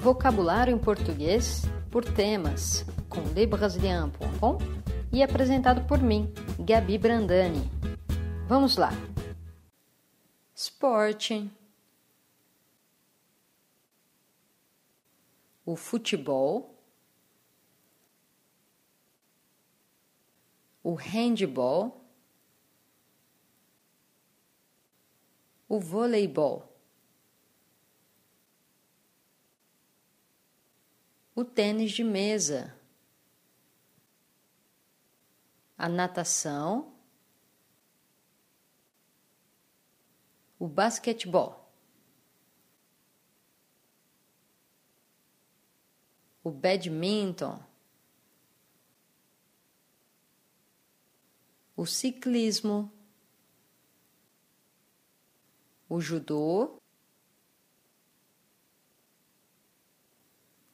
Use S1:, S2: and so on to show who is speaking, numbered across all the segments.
S1: Vocabulário em português por temas com lebrasilian.com e apresentado por mim, Gabi Brandani. Vamos lá. Esporte. O futebol. O handball. O voleibol. O tênis de mesa. A natação. O basquetebol. O badminton. O ciclismo o judô,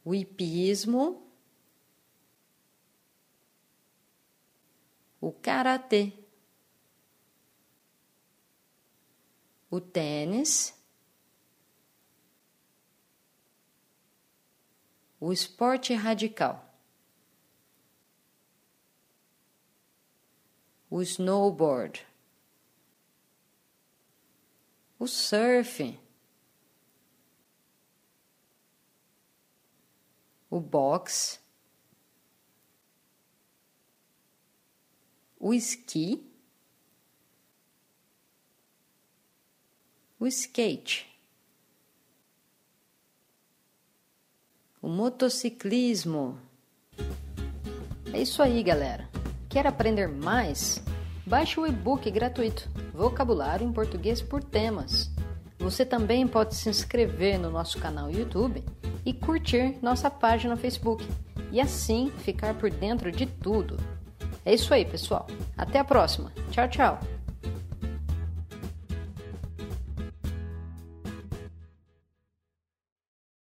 S1: o hipismo, o karatê, o tênis, o esporte radical, o snowboard o surf, o boxe, o esqui, o skate, o motociclismo. É isso aí, galera. Quer aprender mais? Baixe o e-book gratuito Vocabulário em Português por Temas. Você também pode se inscrever no nosso canal YouTube e curtir nossa página no Facebook e assim ficar por dentro de tudo. É isso aí, pessoal. Até a próxima. Tchau, tchau.